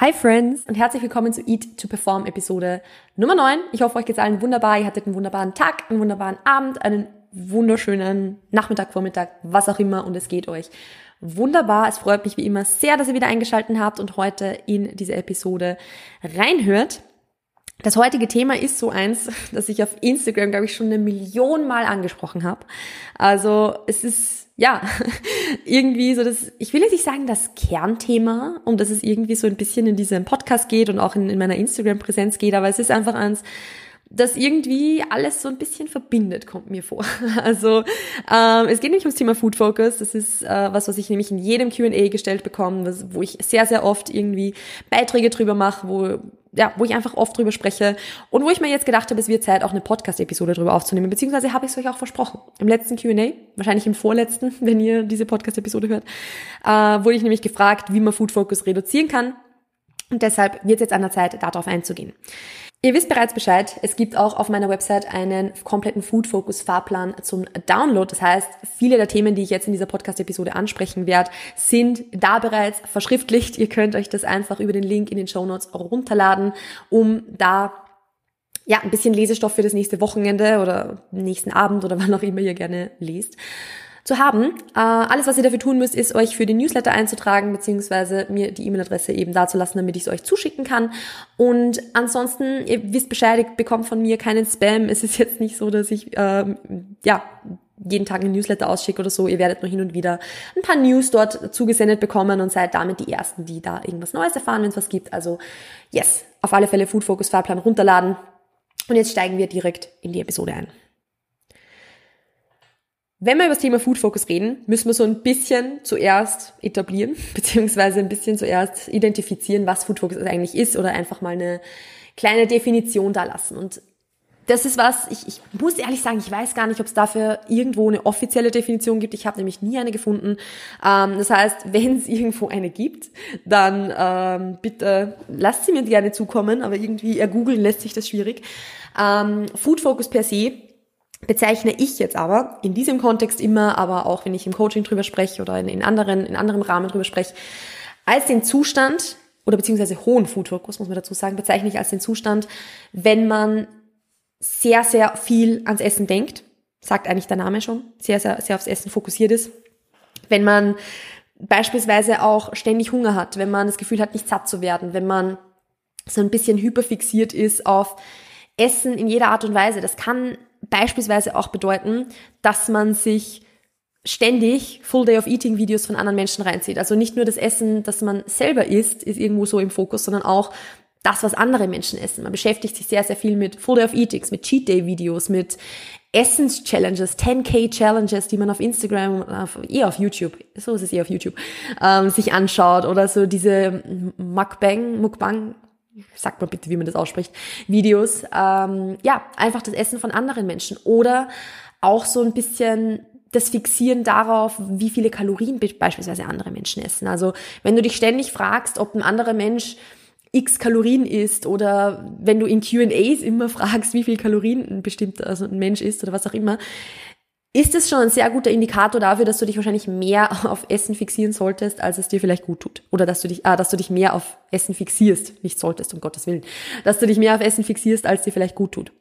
Hi Friends und herzlich willkommen zu Eat to Perform Episode Nummer 9. Ich hoffe, euch geht's allen wunderbar. Ihr hattet einen wunderbaren Tag, einen wunderbaren Abend, einen wunderschönen Nachmittag, Vormittag, was auch immer und es geht euch wunderbar. Es freut mich wie immer sehr, dass ihr wieder eingeschaltet habt und heute in diese Episode reinhört. Das heutige Thema ist so eins, das ich auf Instagram, glaube ich, schon eine Million Mal angesprochen habe. Also es ist ja, irgendwie so das, ich will jetzt nicht sagen das Kernthema, um das es irgendwie so ein bisschen in diesem Podcast geht und auch in, in meiner Instagram-Präsenz geht, aber es ist einfach eins, das irgendwie alles so ein bisschen verbindet, kommt mir vor. Also ähm, es geht nicht ums Thema Food Focus, das ist äh, was, was ich nämlich in jedem Q&A gestellt bekomme, was, wo ich sehr, sehr oft irgendwie Beiträge drüber mache, wo ja, wo ich einfach oft drüber spreche und wo ich mir jetzt gedacht habe, es wird Zeit, auch eine Podcast-Episode drüber aufzunehmen, beziehungsweise habe ich es euch auch versprochen. Im letzten Q&A, wahrscheinlich im vorletzten, wenn ihr diese Podcast-Episode hört, äh, wurde ich nämlich gefragt, wie man Food Focus reduzieren kann. Und deshalb wird es jetzt an der Zeit, darauf einzugehen. Ihr wisst bereits Bescheid, es gibt auch auf meiner Website einen kompletten Food Focus Fahrplan zum Download. Das heißt, viele der Themen, die ich jetzt in dieser Podcast-Episode ansprechen werde, sind da bereits verschriftlicht. Ihr könnt euch das einfach über den Link in den Show Notes runterladen, um da ja, ein bisschen Lesestoff für das nächste Wochenende oder nächsten Abend oder wann auch immer ihr gerne lest zu haben. Äh, alles, was ihr dafür tun müsst, ist euch für den Newsletter einzutragen, beziehungsweise mir die E-Mail-Adresse eben dazulassen, damit ich es euch zuschicken kann. Und ansonsten, ihr wisst Bescheid, bekommt von mir keinen Spam. Es ist jetzt nicht so, dass ich ähm, ja jeden Tag einen Newsletter ausschicke oder so. Ihr werdet nur hin und wieder ein paar News dort zugesendet bekommen und seid damit die Ersten, die da irgendwas Neues erfahren, wenn es was gibt. Also yes, auf alle Fälle Food Focus Fahrplan runterladen. Und jetzt steigen wir direkt in die Episode ein. Wenn wir über das Thema Food Focus reden, müssen wir so ein bisschen zuerst etablieren, beziehungsweise ein bisschen zuerst identifizieren, was Food Focus eigentlich ist oder einfach mal eine kleine Definition da lassen. Und das ist was, ich, ich muss ehrlich sagen, ich weiß gar nicht, ob es dafür irgendwo eine offizielle Definition gibt. Ich habe nämlich nie eine gefunden. Ähm, das heißt, wenn es irgendwo eine gibt, dann ähm, bitte lasst sie mir gerne zukommen, aber irgendwie ergoogeln lässt sich das schwierig. Ähm, Food Focus per se bezeichne ich jetzt aber in diesem Kontext immer, aber auch wenn ich im Coaching drüber spreche oder in, in anderen, in anderem Rahmen drüber spreche, als den Zustand oder beziehungsweise hohen Food-Fokus, muss man dazu sagen, bezeichne ich als den Zustand, wenn man sehr, sehr viel ans Essen denkt, sagt eigentlich der Name schon, sehr, sehr, sehr aufs Essen fokussiert ist. Wenn man beispielsweise auch ständig Hunger hat, wenn man das Gefühl hat, nicht satt zu werden, wenn man so ein bisschen hyperfixiert ist auf Essen in jeder Art und Weise. Das kann beispielsweise auch bedeuten, dass man sich ständig Full Day of Eating Videos von anderen Menschen reinzieht. Also nicht nur das Essen, das man selber isst, ist irgendwo so im Fokus, sondern auch das, was andere Menschen essen. Man beschäftigt sich sehr, sehr viel mit Full Day of Eatings, mit Cheat Day Videos, mit Essens-Challenges, 10k-Challenges, die man auf Instagram, auf, eher auf YouTube, so ist es eher auf YouTube, ähm, sich anschaut oder so diese Mukbang, Mukbang, sagt mal bitte, wie man das ausspricht, Videos, ähm, ja, einfach das Essen von anderen Menschen oder auch so ein bisschen das Fixieren darauf, wie viele Kalorien beispielsweise andere Menschen essen. Also wenn du dich ständig fragst, ob ein anderer Mensch x Kalorien isst oder wenn du in Q&As immer fragst, wie viel Kalorien ein bestimmter, also ein Mensch isst oder was auch immer, ist es schon ein sehr guter Indikator dafür, dass du dich wahrscheinlich mehr auf Essen fixieren solltest, als es dir vielleicht gut tut. Oder dass du dich, ah, dass du dich mehr auf Essen fixierst, nicht solltest, um Gottes Willen, dass du dich mehr auf Essen fixierst, als dir vielleicht gut tut.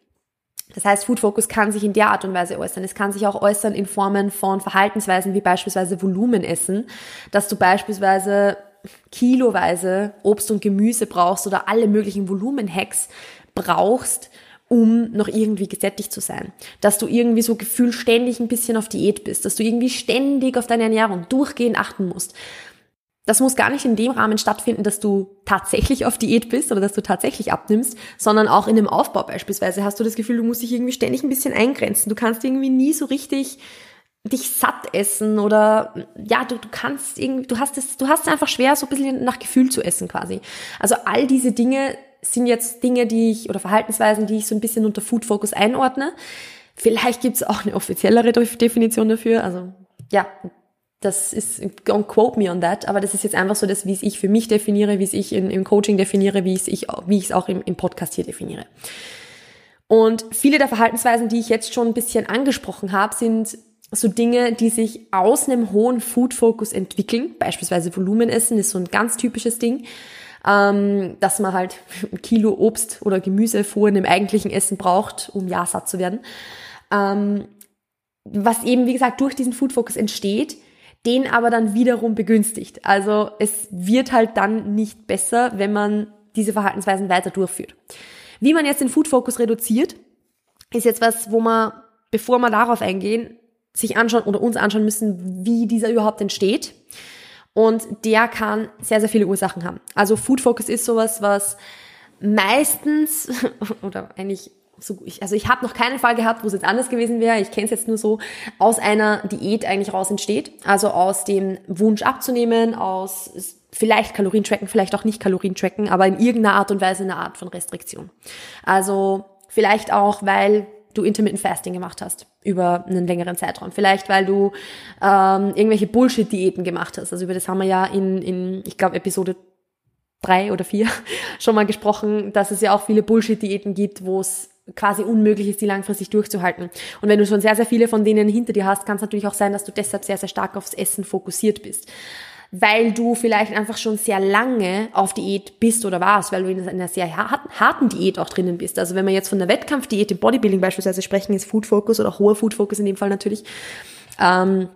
Das heißt, Food Focus kann sich in der Art und Weise äußern. Es kann sich auch äußern in Formen von Verhaltensweisen wie beispielsweise Volumenessen, dass du beispielsweise kiloweise Obst und Gemüse brauchst oder alle möglichen Volumenhacks brauchst, um noch irgendwie gesättigt zu sein. Dass du irgendwie so gefühlt ständig ein bisschen auf Diät bist, dass du irgendwie ständig auf deine Ernährung durchgehend achten musst. Das muss gar nicht in dem Rahmen stattfinden, dass du tatsächlich auf Diät bist oder dass du tatsächlich abnimmst, sondern auch in dem Aufbau beispielsweise hast du das Gefühl, du musst dich irgendwie ständig ein bisschen eingrenzen. Du kannst irgendwie nie so richtig dich satt essen oder ja, du, du kannst irgendwie, du hast es, du hast es einfach schwer, so ein bisschen nach Gefühl zu essen quasi. Also all diese Dinge sind jetzt Dinge, die ich, oder Verhaltensweisen, die ich so ein bisschen unter Food Focus einordne. Vielleicht gibt es auch eine offiziellere Definition dafür. Also ja, das ist, don't quote me on that, aber das ist jetzt einfach so das, wie es ich für mich definiere, wie es ich in, im Coaching definiere, wie es ich, wie es auch im, im Podcast hier definiere. Und viele der Verhaltensweisen, die ich jetzt schon ein bisschen angesprochen habe, sind so Dinge, die sich aus einem hohen Food-Fokus entwickeln. Beispielsweise Volumenessen ist so ein ganz typisches Ding. Ähm, dass man halt ein Kilo Obst oder Gemüse vor einem eigentlichen Essen braucht, um ja satt zu werden. Ähm, was eben, wie gesagt, durch diesen Food Focus entsteht, den aber dann wiederum begünstigt. Also es wird halt dann nicht besser, wenn man diese Verhaltensweisen weiter durchführt. Wie man jetzt den Food Focus reduziert, ist jetzt was, wo man, bevor wir darauf eingehen, sich anschauen oder uns anschauen müssen, wie dieser überhaupt entsteht. Und der kann sehr, sehr viele Ursachen haben. Also Food Focus ist sowas, was meistens oder eigentlich so, ich, also ich habe noch keinen Fall gehabt, wo es jetzt anders gewesen wäre. Ich kenne es jetzt nur so, aus einer Diät eigentlich raus entsteht. Also aus dem Wunsch abzunehmen, aus vielleicht Kalorien tracken, vielleicht auch nicht Kalorien tracken, aber in irgendeiner Art und Weise eine Art von Restriktion. Also vielleicht auch, weil du Intermittent Fasting gemacht hast über einen längeren Zeitraum. Vielleicht, weil du ähm, irgendwelche Bullshit-Diäten gemacht hast. Also über das haben wir ja in, in ich glaube, Episode drei oder vier schon mal gesprochen, dass es ja auch viele Bullshit-Diäten gibt, wo es quasi unmöglich ist, die langfristig durchzuhalten. Und wenn du schon sehr, sehr viele von denen hinter dir hast, kann es natürlich auch sein, dass du deshalb sehr, sehr stark aufs Essen fokussiert bist weil du vielleicht einfach schon sehr lange auf Diät bist oder warst, weil du in einer sehr harten Diät auch drinnen bist. Also wenn wir jetzt von der Wettkampfdiät im Bodybuilding beispielsweise sprechen, ist Food Focus oder hoher Food Focus in dem Fall natürlich ähm,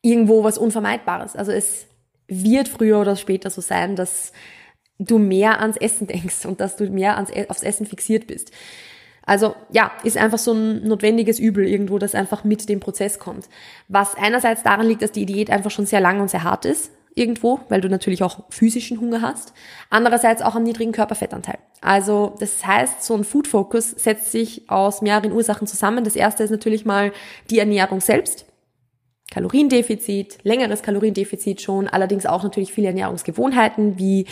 irgendwo was Unvermeidbares. Also es wird früher oder später so sein, dass du mehr ans Essen denkst und dass du mehr ans, e-, aufs Essen fixiert bist. Also ja, ist einfach so ein notwendiges Übel irgendwo, das einfach mit dem Prozess kommt. Was einerseits daran liegt, dass die Diät einfach schon sehr lang und sehr hart ist irgendwo, weil du natürlich auch physischen Hunger hast. Andererseits auch am niedrigen Körperfettanteil. Also das heißt, so ein Food Focus setzt sich aus mehreren Ursachen zusammen. Das erste ist natürlich mal die Ernährung selbst. Kaloriendefizit, längeres Kaloriendefizit schon, allerdings auch natürlich viele Ernährungsgewohnheiten wie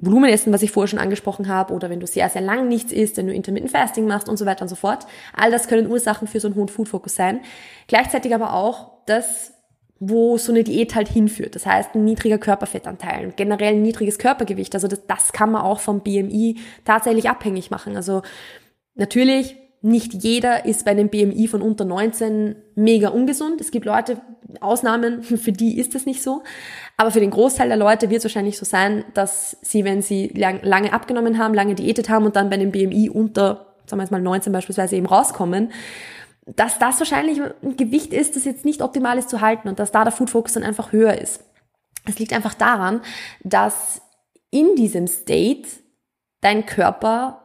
Volumenessen, was ich vorher schon angesprochen habe, oder wenn du sehr, sehr lang nichts isst, wenn du Intermittent Fasting machst und so weiter und so fort. All das können Ursachen für so einen hohen Food-Fokus sein. Gleichzeitig aber auch das, wo so eine Diät halt hinführt. Das heißt, ein niedriger Körperfettanteil, und generell ein niedriges Körpergewicht. Also das, das kann man auch vom BMI tatsächlich abhängig machen. Also natürlich nicht jeder ist bei einem BMI von unter 19 mega ungesund. Es gibt Leute, Ausnahmen, für die ist das nicht so. Aber für den Großteil der Leute wird es wahrscheinlich so sein, dass sie, wenn sie lang, lange abgenommen haben, lange diätet haben und dann bei einem BMI unter, sagen wir jetzt mal 19 beispielsweise eben rauskommen, dass das wahrscheinlich ein Gewicht ist, das jetzt nicht optimal ist zu halten und dass da der Food Focus dann einfach höher ist. Es liegt einfach daran, dass in diesem State dein Körper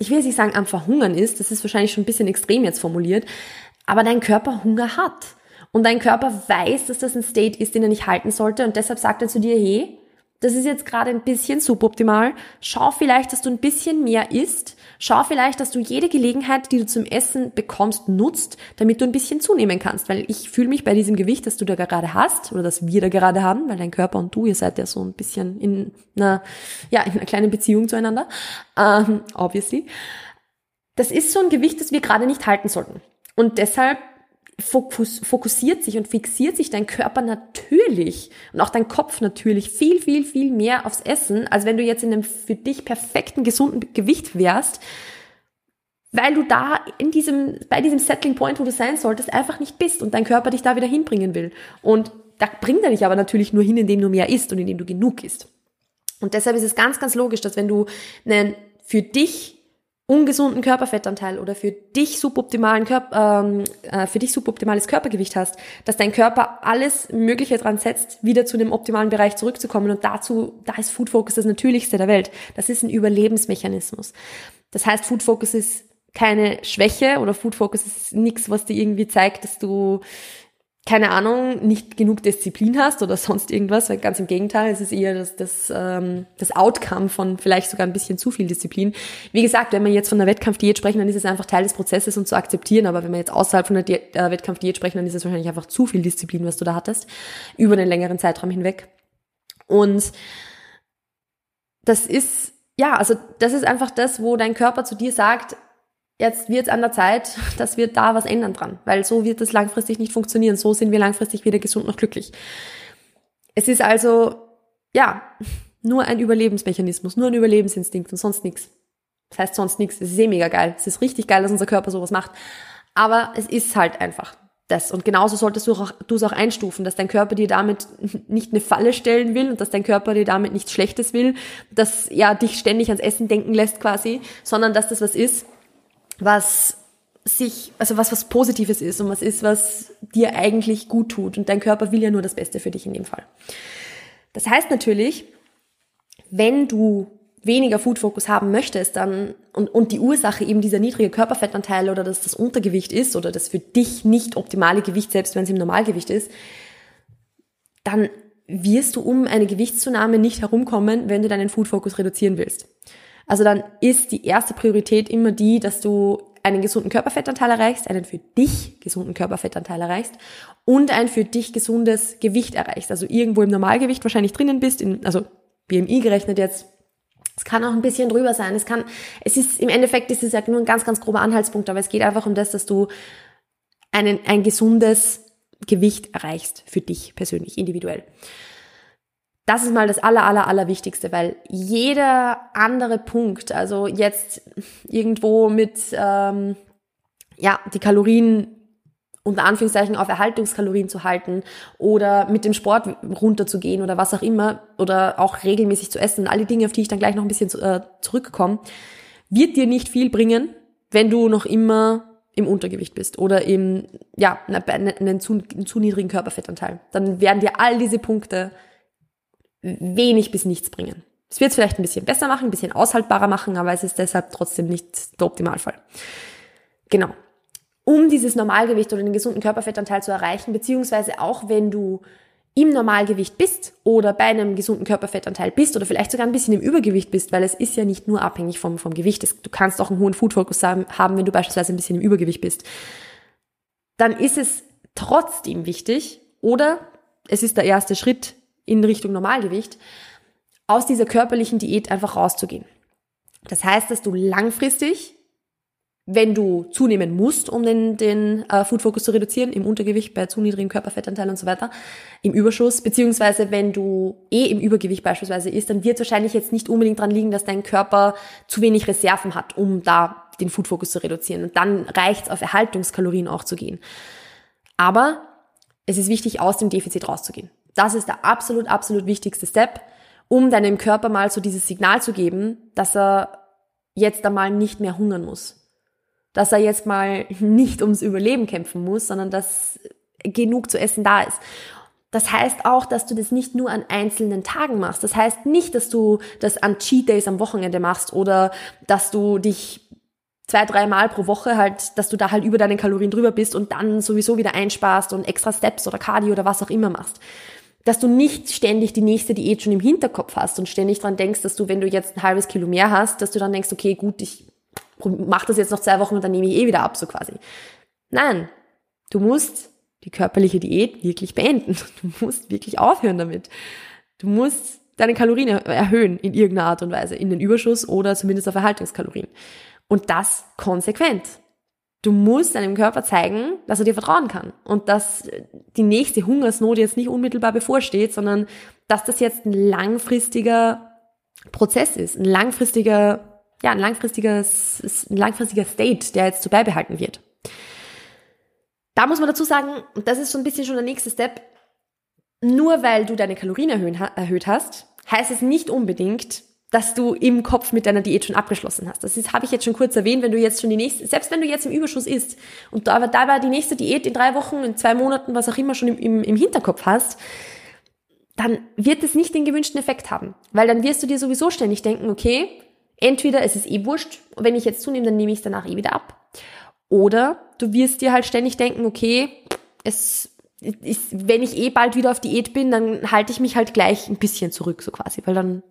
ich will jetzt nicht sagen am Verhungern ist, das ist wahrscheinlich schon ein bisschen extrem jetzt formuliert, aber dein Körper Hunger hat. Und dein Körper weiß, dass das ein State ist, den er nicht halten sollte und deshalb sagt er zu dir, hey, das ist jetzt gerade ein bisschen suboptimal. Schau vielleicht, dass du ein bisschen mehr isst. Schau vielleicht, dass du jede Gelegenheit, die du zum Essen bekommst, nutzt, damit du ein bisschen zunehmen kannst. Weil ich fühle mich bei diesem Gewicht, das du da gerade hast, oder das wir da gerade haben, weil dein Körper und du, ihr seid ja so ein bisschen in einer, ja, in einer kleinen Beziehung zueinander, ähm, obviously. Das ist so ein Gewicht, das wir gerade nicht halten sollten. Und deshalb fokus, fokussiert sich und fixiert sich dein Körper natürlich und auch dein Kopf natürlich viel, viel, viel mehr aufs Essen, als wenn du jetzt in einem für dich perfekten, gesunden Gewicht wärst, weil du da in diesem, bei diesem Settling Point, wo du sein solltest, einfach nicht bist und dein Körper dich da wieder hinbringen will. Und da bringt er dich aber natürlich nur hin, indem du mehr isst und indem du genug isst. Und deshalb ist es ganz, ganz logisch, dass wenn du einen für dich ungesunden Körperfettanteil oder für dich suboptimalen Körper, ähm, äh, für dich suboptimales Körpergewicht hast, dass dein Körper alles Mögliche dran setzt, wieder zu dem optimalen Bereich zurückzukommen. Und dazu, da ist Food Focus das Natürlichste der Welt. Das ist ein Überlebensmechanismus. Das heißt, Food Focus ist keine Schwäche oder Food Focus ist nichts, was dir irgendwie zeigt, dass du keine Ahnung, nicht genug Disziplin hast oder sonst irgendwas, weil ganz im Gegenteil, es ist eher das, das, ähm, das Outcome von vielleicht sogar ein bisschen zu viel Disziplin. Wie gesagt, wenn wir jetzt von einer Wettkampfdiät sprechen, dann ist es einfach Teil des Prozesses und zu akzeptieren, aber wenn wir jetzt außerhalb von einer äh, Wettkampfdiät sprechen, dann ist es wahrscheinlich einfach zu viel Disziplin, was du da hattest, über einen längeren Zeitraum hinweg. Und das ist, ja, also das ist einfach das, wo dein Körper zu dir sagt, jetzt wird es an der Zeit, dass wir da was ändern dran, weil so wird es langfristig nicht funktionieren. So sind wir langfristig weder gesund noch glücklich. Es ist also, ja, nur ein Überlebensmechanismus, nur ein Überlebensinstinkt und sonst nichts. Das heißt sonst nichts. Es ist eh mega geil. Es ist richtig geil, dass unser Körper sowas macht. Aber es ist halt einfach. das. Und genauso solltest du, es auch einstufen, dass dein Körper dir damit nicht eine Falle stellen will und dass dein Körper dir damit nichts Schlechtes will, dass ja dich ständig ans Essen denken lässt quasi, sondern dass das was ist, was sich, also was was Positives ist und was ist, was dir eigentlich gut tut. Und dein Körper will ja nur das Beste für dich in dem Fall. Das heißt natürlich, wenn du weniger Food-Fokus haben möchtest, dann und, und die Ursache eben dieser niedrige Körperfettanteil oder dass das Untergewicht ist oder das für dich nicht optimale Gewicht, selbst wenn es im Normalgewicht ist, dann wirst du um eine Gewichtszunahme nicht herumkommen, wenn du deinen Food-Fokus reduzieren willst. Also dann ist die erste Priorität immer die, dass du einen gesunden Körperfettanteil erreichst, einen für dich gesunden Körperfettanteil erreichst und ein für dich gesundes Gewicht erreichst. Also irgendwo im Normalgewicht wahrscheinlich drinnen bist, in, also BMI gerechnet jetzt es kann auch ein bisschen drüber sein. Es kann, es ist, im Endeffekt ist es ja nur ein ganz, ganz grober Anhaltspunkt, aber es geht einfach um das, dass du einen, ein gesundes Gewicht erreichst für dich persönlich, individuell. Das ist mal das aller, aller, aller Wichtigste, weil jeder andere Punkt, also jetzt irgendwo mit, ähm, ja, die Kalorien unter Anführungszeichen auf Erhaltungskalorien zu halten oder mit dem Sport runterzugehen oder was auch immer oder auch regelmäßig zu essen, alle Dinge, auf die ich dann gleich noch ein bisschen äh, zurückkomme, wird dir nicht viel bringen, wenn du noch immer im Untergewicht bist oder im, ja, einen zu, einen zu niedrigen Körperfettanteil. Dann werden dir all diese Punkte wenig bis nichts bringen. Es wird es vielleicht ein bisschen besser machen, ein bisschen aushaltbarer machen, aber es ist deshalb trotzdem nicht der Optimalfall. Genau um dieses Normalgewicht oder den gesunden Körperfettanteil zu erreichen, beziehungsweise auch wenn du im Normalgewicht bist oder bei einem gesunden Körperfettanteil bist oder vielleicht sogar ein bisschen im Übergewicht bist, weil es ist ja nicht nur abhängig vom, vom Gewicht. Du kannst auch einen hohen Food-Fokus haben, wenn du beispielsweise ein bisschen im Übergewicht bist. Dann ist es trotzdem wichtig oder es ist der erste Schritt in Richtung Normalgewicht, aus dieser körperlichen Diät einfach rauszugehen. Das heißt, dass du langfristig wenn du zunehmen musst, um den, den äh, Food Focus zu reduzieren, im Untergewicht, bei zu niedrigem Körperfettanteil und so weiter, im Überschuss, beziehungsweise wenn du eh im Übergewicht beispielsweise ist, dann wird es wahrscheinlich jetzt nicht unbedingt dran liegen, dass dein Körper zu wenig Reserven hat, um da den Food Focus zu reduzieren. Und dann reicht es auf Erhaltungskalorien auch zu gehen. Aber es ist wichtig, aus dem Defizit rauszugehen. Das ist der absolut, absolut wichtigste Step, um deinem Körper mal so dieses Signal zu geben, dass er jetzt einmal nicht mehr hungern muss dass er jetzt mal nicht ums Überleben kämpfen muss, sondern dass genug zu essen da ist. Das heißt auch, dass du das nicht nur an einzelnen Tagen machst. Das heißt nicht, dass du das an Cheat Days am Wochenende machst oder dass du dich zwei, drei Mal pro Woche halt, dass du da halt über deine Kalorien drüber bist und dann sowieso wieder einsparst und extra Steps oder Cardio oder was auch immer machst. Dass du nicht ständig die nächste Diät schon im Hinterkopf hast und ständig dran denkst, dass du, wenn du jetzt ein halbes Kilo mehr hast, dass du dann denkst, okay, gut, ich mach das jetzt noch zwei Wochen und dann nehme ich eh wieder ab, so quasi. Nein, du musst die körperliche Diät wirklich beenden. Du musst wirklich aufhören damit. Du musst deine Kalorien erhöhen in irgendeiner Art und Weise, in den Überschuss oder zumindest auf Erhaltungskalorien. Und das konsequent. Du musst deinem Körper zeigen, dass er dir vertrauen kann und dass die nächste Hungersnot jetzt nicht unmittelbar bevorsteht, sondern dass das jetzt ein langfristiger Prozess ist, ein langfristiger ja, ein langfristiges, ein langfristiger State, der jetzt so beibehalten wird. Da muss man dazu sagen, und das ist so ein bisschen schon der nächste Step, nur weil du deine Kalorien erhöht hast, heißt es nicht unbedingt, dass du im Kopf mit deiner Diät schon abgeschlossen hast. Das habe ich jetzt schon kurz erwähnt, wenn du jetzt schon die nächste, selbst wenn du jetzt im Überschuss isst und da, da war die nächste Diät in drei Wochen, in zwei Monaten, was auch immer schon im, im, im Hinterkopf hast, dann wird es nicht den gewünschten Effekt haben. Weil dann wirst du dir sowieso ständig denken, okay, Entweder es ist eh wurscht, wenn ich jetzt zunehme, dann nehme ich es danach eh wieder ab. Oder du wirst dir halt ständig denken, okay, es ist, wenn ich eh bald wieder auf Diät bin, dann halte ich mich halt gleich ein bisschen zurück, so quasi, weil dann,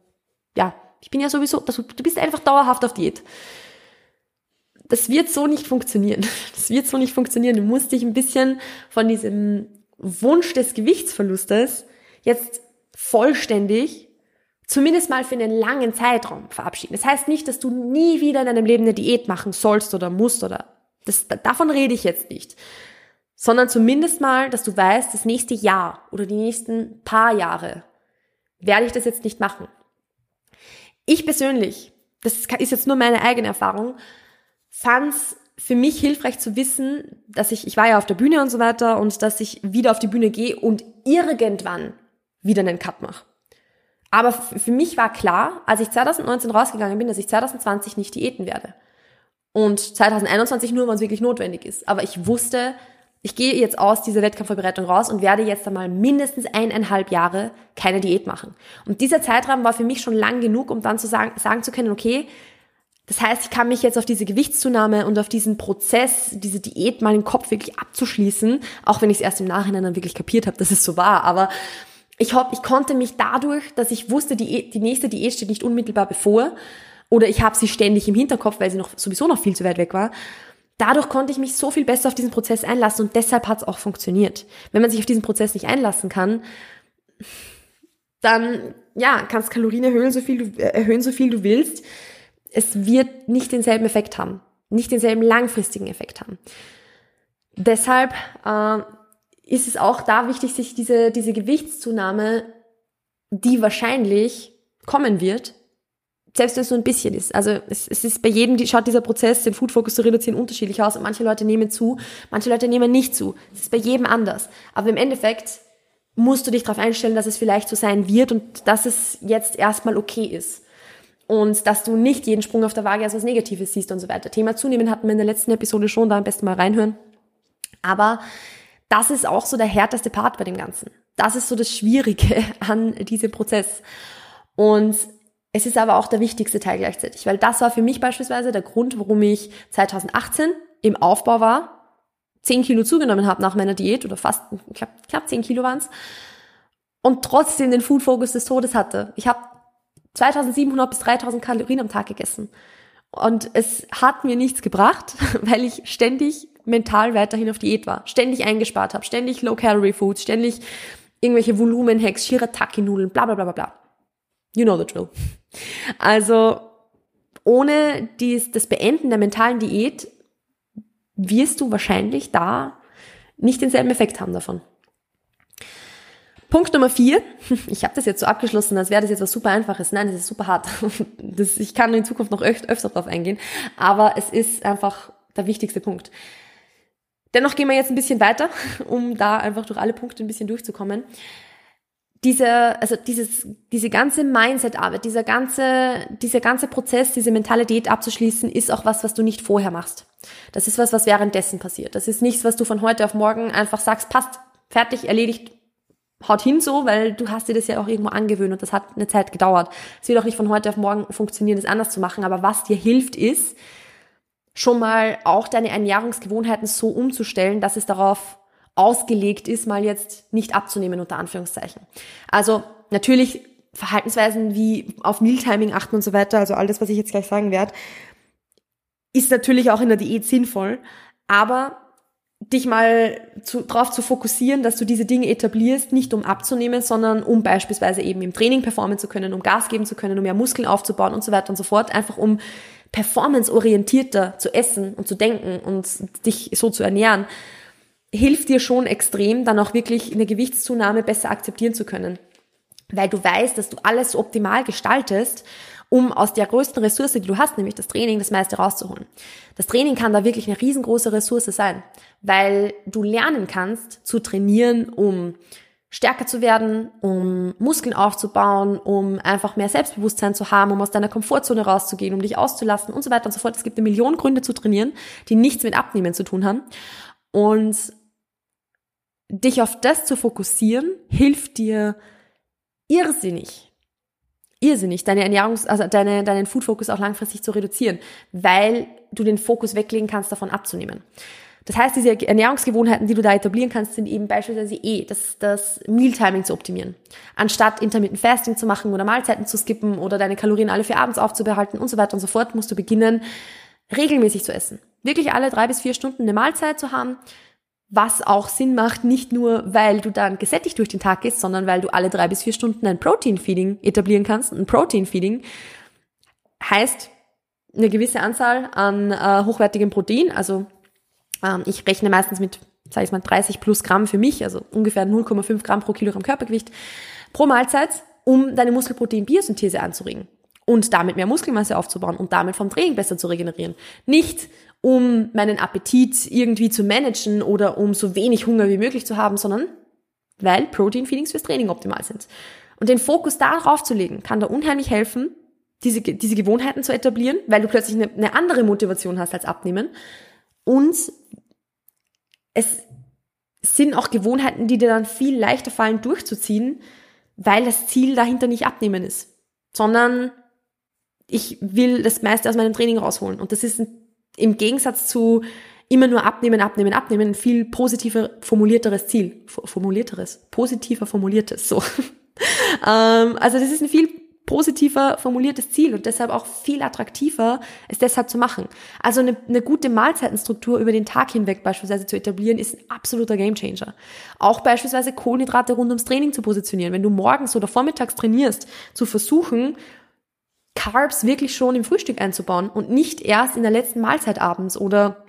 ja, ich bin ja sowieso, du bist einfach dauerhaft auf Diät. Das wird so nicht funktionieren. Das wird so nicht funktionieren. Du musst dich ein bisschen von diesem Wunsch des Gewichtsverlustes jetzt vollständig zumindest mal für einen langen Zeitraum verabschieden. Das heißt nicht, dass du nie wieder in deinem Leben eine Diät machen sollst oder musst oder das, davon rede ich jetzt nicht. Sondern zumindest mal, dass du weißt, das nächste Jahr oder die nächsten paar Jahre werde ich das jetzt nicht machen. Ich persönlich, das ist jetzt nur meine eigene Erfahrung, fand es für mich hilfreich zu wissen, dass ich, ich war ja auf der Bühne und so weiter und dass ich wieder auf die Bühne gehe und irgendwann wieder einen Cut mache. Aber für mich war klar, als ich 2019 rausgegangen bin, dass ich 2020 nicht diäten werde. Und 2021 nur, wenn es wirklich notwendig ist. Aber ich wusste, ich gehe jetzt aus dieser Wettkampfvorbereitung raus und werde jetzt einmal mindestens eineinhalb Jahre keine Diät machen. Und dieser Zeitraum war für mich schon lang genug, um dann zu sagen, sagen zu können, okay, das heißt, ich kann mich jetzt auf diese Gewichtszunahme und auf diesen Prozess, diese Diät mal im Kopf wirklich abzuschließen, auch wenn ich es erst im Nachhinein dann wirklich kapiert habe, dass es so war. Aber ich, hab, ich konnte mich dadurch, dass ich wusste, die, die nächste Diät steht nicht unmittelbar bevor, oder ich habe sie ständig im Hinterkopf, weil sie noch sowieso noch viel zu weit weg war, dadurch konnte ich mich so viel besser auf diesen Prozess einlassen und deshalb hat es auch funktioniert. Wenn man sich auf diesen Prozess nicht einlassen kann, dann ja, kannst Kalorien erhöhen, so viel du, äh, erhöhen, so viel du willst es wird nicht denselben Effekt haben, nicht denselben langfristigen Effekt haben. Deshalb äh, ist es auch da wichtig, sich diese, diese Gewichtszunahme, die wahrscheinlich kommen wird, selbst wenn es nur ein bisschen ist. Also es, es ist bei jedem, die, schaut dieser Prozess, den Food Focus zu reduzieren, unterschiedlich aus und manche Leute nehmen zu, manche Leute nehmen nicht zu. Es ist bei jedem anders. Aber im Endeffekt musst du dich darauf einstellen, dass es vielleicht so sein wird und dass es jetzt erstmal okay ist und dass du nicht jeden Sprung auf der Waage als was Negatives siehst und so weiter. Thema Zunehmen hatten wir in der letzten Episode schon, da am besten mal reinhören. Aber das ist auch so der härteste Part bei dem Ganzen. Das ist so das Schwierige an diesem Prozess. Und es ist aber auch der wichtigste Teil gleichzeitig, weil das war für mich beispielsweise der Grund, warum ich 2018 im Aufbau war, 10 Kilo zugenommen habe nach meiner Diät oder fast, ich glaube, knapp 10 Kilo waren's und trotzdem den Food Focus des Todes hatte. Ich habe 2700 bis 3000 Kalorien am Tag gegessen. Und es hat mir nichts gebracht, weil ich ständig mental weiterhin auf Diät war, ständig eingespart habe, ständig Low-Calorie-Foods, ständig irgendwelche Volumen-Hacks, Shirataki-Nudeln, bla bla bla bla bla. You know the drill. Also ohne dies, das Beenden der mentalen Diät wirst du wahrscheinlich da nicht denselben Effekt haben davon. Punkt Nummer vier. Ich habe das jetzt so abgeschlossen, als wäre das jetzt was super Einfaches. Nein, das ist super hart. Das, ich kann in Zukunft noch öfter, öfter drauf eingehen. Aber es ist einfach der wichtigste Punkt. Dennoch gehen wir jetzt ein bisschen weiter, um da einfach durch alle Punkte ein bisschen durchzukommen. Diese, also dieses, diese ganze Mindset-Arbeit, dieser ganze, dieser ganze Prozess, diese mentale Diät abzuschließen, ist auch was, was du nicht vorher machst. Das ist was, was währenddessen passiert. Das ist nichts, was du von heute auf morgen einfach sagst, passt, fertig, erledigt, haut hin so, weil du hast dir das ja auch irgendwo angewöhnt und das hat eine Zeit gedauert. Es wird auch nicht von heute auf morgen funktionieren, das anders zu machen, aber was dir hilft ist, schon mal auch deine Ernährungsgewohnheiten so umzustellen, dass es darauf ausgelegt ist, mal jetzt nicht abzunehmen, unter Anführungszeichen. Also natürlich Verhaltensweisen wie auf Mealtiming achten und so weiter, also all das, was ich jetzt gleich sagen werde, ist natürlich auch in der Diät sinnvoll, aber dich mal zu, darauf zu fokussieren, dass du diese Dinge etablierst, nicht um abzunehmen, sondern um beispielsweise eben im Training performen zu können, um Gas geben zu können, um mehr Muskeln aufzubauen und so weiter und so fort, einfach um performanceorientierter zu essen und zu denken und dich so zu ernähren, hilft dir schon extrem, dann auch wirklich eine Gewichtszunahme besser akzeptieren zu können. Weil du weißt, dass du alles so optimal gestaltest um aus der größten Ressource, die du hast, nämlich das Training, das meiste rauszuholen. Das Training kann da wirklich eine riesengroße Ressource sein, weil du lernen kannst zu trainieren, um stärker zu werden, um Muskeln aufzubauen, um einfach mehr Selbstbewusstsein zu haben, um aus deiner Komfortzone rauszugehen, um dich auszulassen und so weiter und so fort. Es gibt eine Million Gründe zu trainieren, die nichts mit Abnehmen zu tun haben. Und dich auf das zu fokussieren, hilft dir irrsinnig irrsinnig, deine Ernährungs-, also deine, deinen Food-Fokus auch langfristig zu reduzieren, weil du den Fokus weglegen kannst, davon abzunehmen. Das heißt, diese Ernährungsgewohnheiten, die du da etablieren kannst, sind eben beispielsweise eh das, das Mealtiming zu optimieren. Anstatt Intermittent Fasting zu machen oder Mahlzeiten zu skippen oder deine Kalorien alle für abends aufzubehalten und so weiter und so fort, musst du beginnen, regelmäßig zu essen. Wirklich alle drei bis vier Stunden eine Mahlzeit zu haben, was auch Sinn macht, nicht nur, weil du dann gesättigt durch den Tag gehst, sondern weil du alle drei bis vier Stunden ein Protein-Feeding etablieren kannst. Ein Protein-Feeding heißt eine gewisse Anzahl an äh, hochwertigem Protein. Also ähm, ich rechne meistens mit, sage ich mal, 30 plus Gramm für mich, also ungefähr 0,5 Gramm pro Kilogramm Körpergewicht pro Mahlzeit, um deine Muskelprotein-Biosynthese anzuregen und damit mehr Muskelmasse aufzubauen und damit vom Training besser zu regenerieren. Nicht um meinen Appetit irgendwie zu managen oder um so wenig Hunger wie möglich zu haben, sondern weil Protein-Feedings fürs Training optimal sind. Und den Fokus darauf zu legen, kann da unheimlich helfen, diese, diese Gewohnheiten zu etablieren, weil du plötzlich eine, eine andere Motivation hast als Abnehmen. Und es sind auch Gewohnheiten, die dir dann viel leichter fallen durchzuziehen, weil das Ziel dahinter nicht abnehmen ist, sondern ich will das meiste aus meinem Training rausholen. Und das ist im Gegensatz zu immer nur abnehmen, abnehmen, abnehmen, ein viel positiver formulierteres Ziel. Formulierteres, positiver formuliertes, so. ähm, also das ist ein viel positiver formuliertes Ziel und deshalb auch viel attraktiver, es deshalb zu machen. Also eine, eine gute Mahlzeitenstruktur über den Tag hinweg beispielsweise zu etablieren, ist ein absoluter Gamechanger. Auch beispielsweise Kohlenhydrate rund ums Training zu positionieren. Wenn du morgens oder vormittags trainierst, zu versuchen, Carbs wirklich schon im Frühstück einzubauen und nicht erst in der letzten Mahlzeit abends oder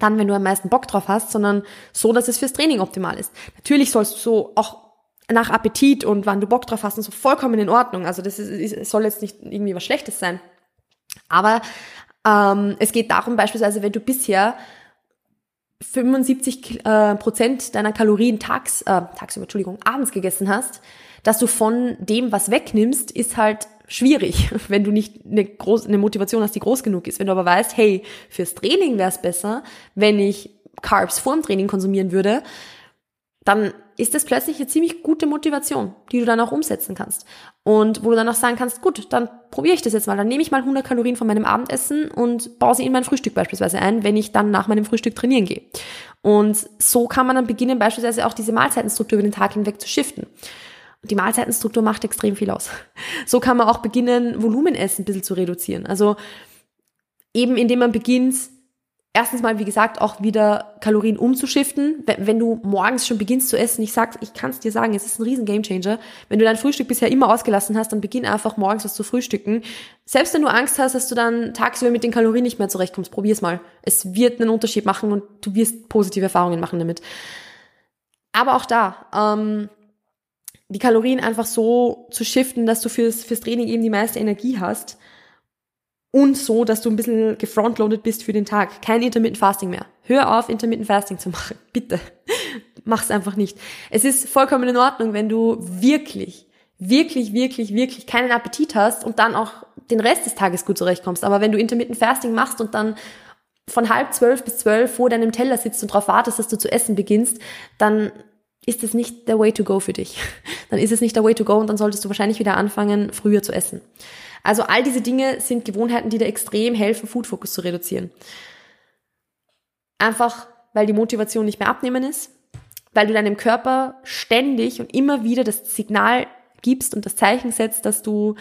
dann, wenn du am meisten Bock drauf hast, sondern so, dass es fürs Training optimal ist. Natürlich sollst du so auch nach Appetit und wann du Bock drauf hast und so vollkommen in Ordnung. Also das ist, soll jetzt nicht irgendwie was Schlechtes sein. Aber ähm, es geht darum beispielsweise, wenn du bisher 75 äh, Prozent deiner Kalorien tags, äh, tagsüber, Entschuldigung, abends gegessen hast, dass du von dem was wegnimmst, ist halt schwierig, wenn du nicht eine, groß, eine Motivation hast, die groß genug ist. Wenn du aber weißt, hey, fürs Training wäre es besser, wenn ich Carbs vorm Training konsumieren würde, dann ist das plötzlich eine ziemlich gute Motivation, die du dann auch umsetzen kannst. Und wo du dann auch sagen kannst, gut, dann probiere ich das jetzt mal. Dann nehme ich mal 100 Kalorien von meinem Abendessen und baue sie in mein Frühstück beispielsweise ein, wenn ich dann nach meinem Frühstück trainieren gehe. Und so kann man dann beginnen, beispielsweise auch diese Mahlzeitenstruktur über den Tag hinweg zu shiften. Und die Mahlzeitenstruktur macht extrem viel aus. So kann man auch beginnen, Volumenessen ein bisschen zu reduzieren. Also eben indem man beginnt, erstens mal, wie gesagt, auch wieder Kalorien umzuschiften. Wenn du morgens schon beginnst zu essen, ich sag's, ich kann es dir sagen, es ist ein riesen Gamechanger. Wenn du dein Frühstück bisher immer ausgelassen hast, dann beginn einfach morgens was zu frühstücken. Selbst wenn du Angst hast, dass du dann tagsüber mit den Kalorien nicht mehr zurechtkommst, probier's mal. Es wird einen Unterschied machen und du wirst positive Erfahrungen machen damit. Aber auch da, ähm, die Kalorien einfach so zu shiften, dass du fürs, fürs Training eben die meiste Energie hast und so, dass du ein bisschen gefrontloaded bist für den Tag. Kein Intermittent Fasting mehr. Hör auf, Intermittent Fasting zu machen. Bitte. Mach's einfach nicht. Es ist vollkommen in Ordnung, wenn du wirklich, wirklich, wirklich, wirklich keinen Appetit hast und dann auch den Rest des Tages gut zurechtkommst. Aber wenn du Intermittent Fasting machst und dann von halb zwölf bis zwölf vor deinem Teller sitzt und darauf wartest, dass du zu essen beginnst, dann ist es nicht der Way to go für dich. Dann ist es nicht der Way to go und dann solltest du wahrscheinlich wieder anfangen, früher zu essen. Also all diese Dinge sind Gewohnheiten, die dir extrem helfen, Food Focus zu reduzieren. Einfach, weil die Motivation nicht mehr abnehmen ist, weil du deinem Körper ständig und immer wieder das Signal gibst und das Zeichen setzt, dass du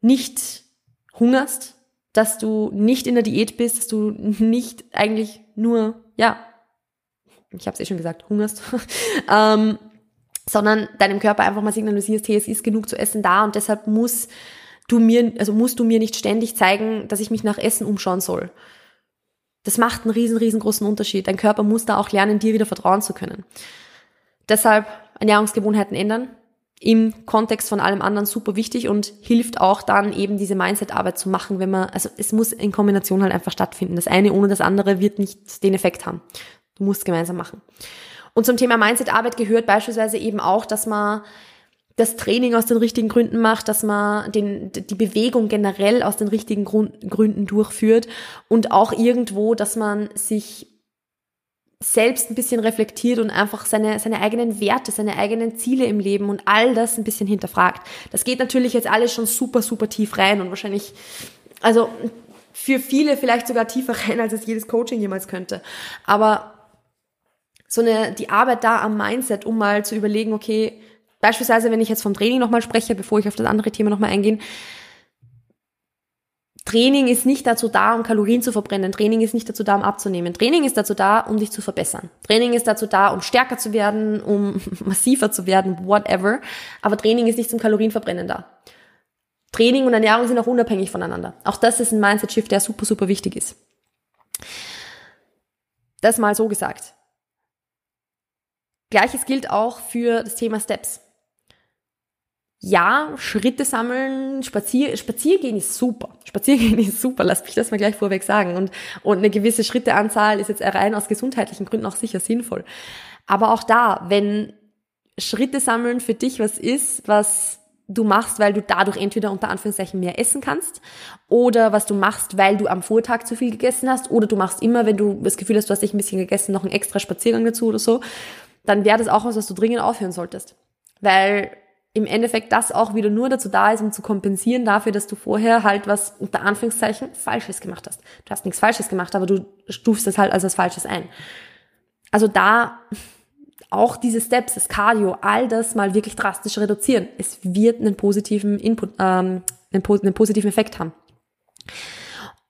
nicht hungerst, dass du nicht in der Diät bist, dass du nicht eigentlich nur, ja, ich habe es eh schon gesagt, hungerst, ähm, sondern deinem Körper einfach mal signalisierst, hey, es ist genug zu essen da und deshalb muss du mir, also musst du mir nicht ständig zeigen, dass ich mich nach Essen umschauen soll. Das macht einen riesen, riesengroßen Unterschied. Dein Körper muss da auch lernen, dir wieder vertrauen zu können. Deshalb Ernährungsgewohnheiten ändern. Im Kontext von allem anderen super wichtig und hilft auch dann eben diese Mindset-Arbeit zu machen, wenn man, also es muss in Kombination halt einfach stattfinden. Das eine ohne das andere wird nicht den Effekt haben. Du musst gemeinsam machen. Und zum Thema Mindset-Arbeit gehört beispielsweise eben auch, dass man das Training aus den richtigen Gründen macht, dass man den, die Bewegung generell aus den richtigen Grund, Gründen durchführt und auch irgendwo, dass man sich selbst ein bisschen reflektiert und einfach seine, seine eigenen Werte, seine eigenen Ziele im Leben und all das ein bisschen hinterfragt. Das geht natürlich jetzt alles schon super, super tief rein und wahrscheinlich, also für viele vielleicht sogar tiefer rein, als es jedes Coaching jemals könnte. Aber so eine, die Arbeit da am Mindset, um mal zu überlegen, okay, Beispielsweise, wenn ich jetzt vom Training nochmal spreche, bevor ich auf das andere Thema nochmal eingehe. Training ist nicht dazu da, um Kalorien zu verbrennen. Training ist nicht dazu da, um abzunehmen. Training ist dazu da, um dich zu verbessern. Training ist dazu da, um stärker zu werden, um massiver zu werden, whatever. Aber Training ist nicht zum Kalorienverbrennen da. Training und Ernährung sind auch unabhängig voneinander. Auch das ist ein Mindset-Shift, der super, super wichtig ist. Das mal so gesagt. Gleiches gilt auch für das Thema Steps. ja, Schritte sammeln, spazier, Spaziergehen ist super. Spaziergehen ist super, lass mich das mal gleich vorweg sagen. Und, und eine gewisse Schritteanzahl ist jetzt rein aus gesundheitlichen Gründen auch sicher sinnvoll. Aber auch da, wenn Schritte sammeln für dich was ist, was du machst, weil du dadurch entweder unter Anführungszeichen mehr essen kannst oder was du machst, weil du am Vortag zu viel gegessen hast oder du machst immer, wenn du das Gefühl hast, du hast dich ein bisschen gegessen, noch einen extra Spaziergang dazu oder so, dann wäre das auch was, was du dringend aufhören solltest. Weil im Endeffekt das auch wieder nur dazu da ist, um zu kompensieren dafür, dass du vorher halt was unter Anführungszeichen Falsches gemacht hast. Du hast nichts Falsches gemacht, aber du stufst das halt als was Falsches ein. Also da auch diese Steps, das Cardio, all das mal wirklich drastisch reduzieren. Es wird einen positiven Input, ähm, einen, einen positiven Effekt haben.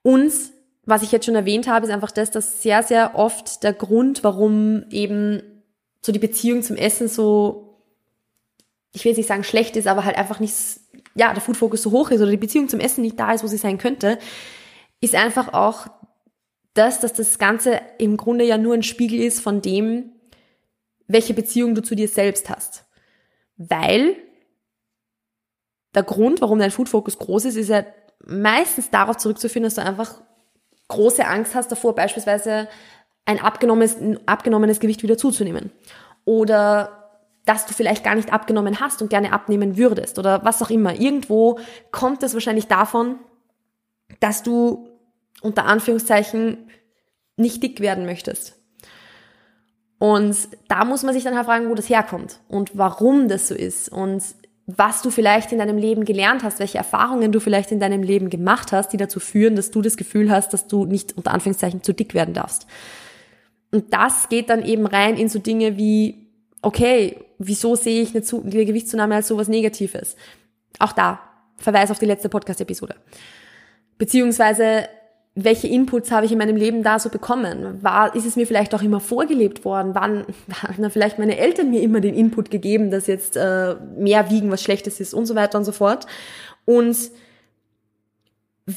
Und was ich jetzt schon erwähnt habe, ist einfach das, dass sehr, sehr oft der Grund, warum eben so die Beziehung zum Essen so ich will jetzt nicht sagen schlecht ist, aber halt einfach nicht, ja, der Food-Focus so hoch ist oder die Beziehung zum Essen nicht da ist, wo sie sein könnte, ist einfach auch das, dass das Ganze im Grunde ja nur ein Spiegel ist von dem, welche Beziehung du zu dir selbst hast. Weil der Grund, warum dein Food-Focus groß ist, ist ja meistens darauf zurückzuführen, dass du einfach große Angst hast davor, beispielsweise ein abgenommenes, abgenommenes Gewicht wieder zuzunehmen. Oder dass du vielleicht gar nicht abgenommen hast und gerne abnehmen würdest oder was auch immer. Irgendwo kommt es wahrscheinlich davon, dass du unter Anführungszeichen nicht dick werden möchtest. Und da muss man sich dann halt fragen, wo das herkommt und warum das so ist und was du vielleicht in deinem Leben gelernt hast, welche Erfahrungen du vielleicht in deinem Leben gemacht hast, die dazu führen, dass du das Gefühl hast, dass du nicht unter Anführungszeichen zu dick werden darfst. Und das geht dann eben rein in so Dinge wie okay, wieso sehe ich eine, eine Gewichtszunahme als sowas Negatives? Auch da, Verweis auf die letzte Podcast-Episode. Beziehungsweise, welche Inputs habe ich in meinem Leben da so bekommen? War, ist es mir vielleicht auch immer vorgelebt worden? Waren, haben vielleicht meine Eltern mir immer den Input gegeben, dass jetzt äh, mehr wiegen was Schlechtes ist und so weiter und so fort? Und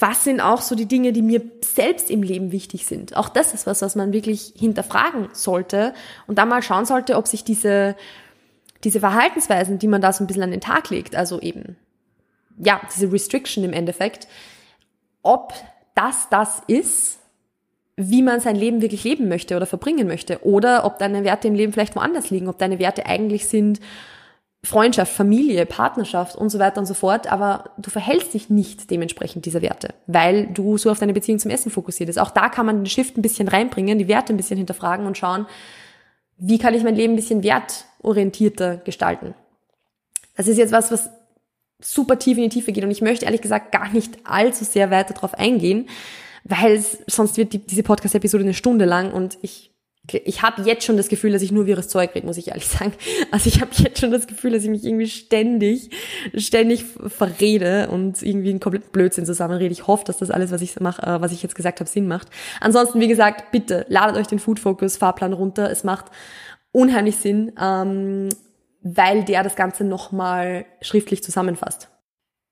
was sind auch so die Dinge, die mir selbst im Leben wichtig sind. Auch das ist was, was man wirklich hinterfragen sollte und dann mal schauen sollte, ob sich diese, diese Verhaltensweisen, die man da so ein bisschen an den Tag legt, also eben, ja, diese Restriction im Endeffekt, ob das das ist, wie man sein Leben wirklich leben möchte oder verbringen möchte oder ob deine Werte im Leben vielleicht woanders liegen, ob deine Werte eigentlich sind, Freundschaft, Familie, Partnerschaft und so weiter und so fort, aber du verhältst dich nicht dementsprechend dieser Werte, weil du so auf deine Beziehung zum Essen fokussiert bist. Auch da kann man den Shift ein bisschen reinbringen, die Werte ein bisschen hinterfragen und schauen, wie kann ich mein Leben ein bisschen wertorientierter gestalten. Das ist jetzt was, was super tief in die Tiefe geht und ich möchte ehrlich gesagt gar nicht allzu sehr weiter darauf eingehen, weil sonst wird die, diese Podcast-Episode eine Stunde lang und ich ich habe jetzt schon das Gefühl, dass ich nur wirres Zeug rede, muss ich ehrlich sagen. Also ich habe jetzt schon das Gefühl, dass ich mich irgendwie ständig, ständig verrede und irgendwie einen kompletten Blödsinn zusammenrede. Ich hoffe, dass das alles, was ich mache, äh, was ich jetzt gesagt habe, Sinn macht. Ansonsten, wie gesagt, bitte ladet euch den Food Focus Fahrplan runter. Es macht unheimlich Sinn, ähm, weil der das Ganze nochmal schriftlich zusammenfasst.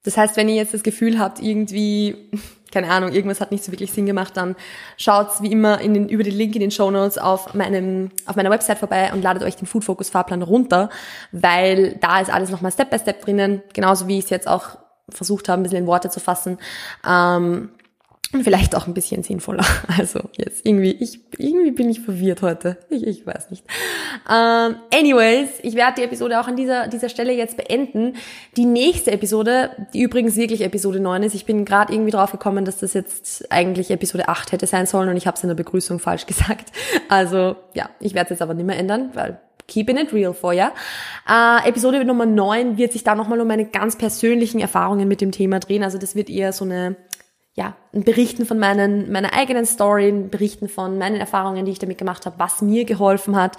Das heißt, wenn ihr jetzt das Gefühl habt, irgendwie keine Ahnung, irgendwas hat nicht so wirklich Sinn gemacht, dann schaut wie immer in den, über den Link in den Show Notes auf meinem, auf meiner Website vorbei und ladet euch den Food Focus Fahrplan runter, weil da ist alles nochmal Step by Step drinnen, genauso wie ich es jetzt auch versucht habe, ein bisschen in Worte zu fassen. Ähm, vielleicht auch ein bisschen sinnvoller. Also jetzt irgendwie, ich irgendwie bin ich verwirrt heute. Ich, ich weiß nicht. Ähm, anyways, ich werde die Episode auch an dieser dieser Stelle jetzt beenden. Die nächste Episode, die übrigens wirklich Episode 9 ist. Ich bin gerade irgendwie drauf gekommen, dass das jetzt eigentlich Episode 8 hätte sein sollen und ich habe es in der Begrüßung falsch gesagt. Also ja, ich werde es jetzt aber nicht mehr ändern, weil keeping it real for ya. Äh, Episode Nummer 9 wird sich da nochmal um meine ganz persönlichen Erfahrungen mit dem Thema drehen. Also das wird eher so eine ja, Berichten von meinen, meiner eigenen Story, Berichten von meinen Erfahrungen, die ich damit gemacht habe, was mir geholfen hat,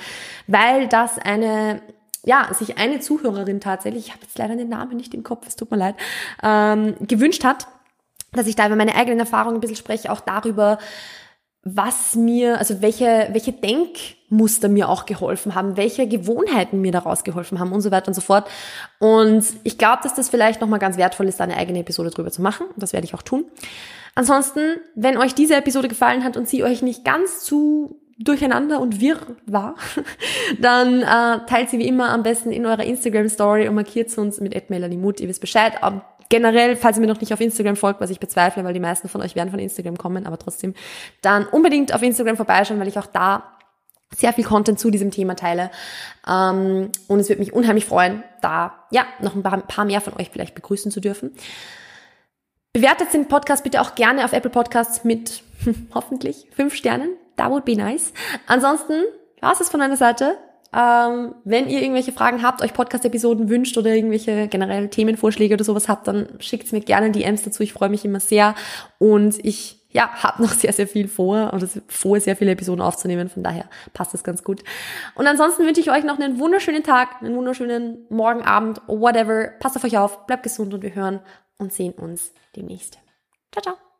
weil das eine, ja, sich eine Zuhörerin tatsächlich, ich habe jetzt leider den Namen nicht im Kopf, es tut mir leid, ähm, gewünscht hat, dass ich da über meine eigenen Erfahrungen ein bisschen spreche, auch darüber, was mir, also welche, welche Denkmuster mir auch geholfen haben, welche Gewohnheiten mir daraus geholfen haben und so weiter und so fort. Und ich glaube, dass das vielleicht nochmal ganz wertvoll ist, eine eigene Episode drüber zu machen. Das werde ich auch tun. Ansonsten, wenn euch diese Episode gefallen hat und sie euch nicht ganz zu durcheinander und wirr war, dann äh, teilt sie wie immer am besten in eurer Instagram-Story und markiert uns mit Mut. Ihr wisst Bescheid. Generell, falls ihr mir noch nicht auf Instagram folgt, was ich bezweifle, weil die meisten von euch werden von Instagram kommen, aber trotzdem, dann unbedingt auf Instagram vorbeischauen, weil ich auch da sehr viel Content zu diesem Thema teile. Ähm, und es würde mich unheimlich freuen, da ja noch ein paar mehr von euch vielleicht begrüßen zu dürfen. Bewertet den Podcast bitte auch gerne auf Apple Podcasts mit hoffentlich fünf Sternen. That would be nice. Ansonsten war es von meiner Seite. Ähm, wenn ihr irgendwelche Fragen habt, euch Podcast-Episoden wünscht oder irgendwelche generell Themenvorschläge oder sowas habt, dann schickt mir gerne DMs dazu. Ich freue mich immer sehr. Und ich ja, habe noch sehr, sehr viel vor und es vor, sehr viele Episoden aufzunehmen. Von daher passt das ganz gut. Und ansonsten wünsche ich euch noch einen wunderschönen Tag, einen wunderschönen Morgen, Abend, whatever. Passt auf euch auf, bleibt gesund und wir hören und sehen uns demnächst. Ciao, ciao.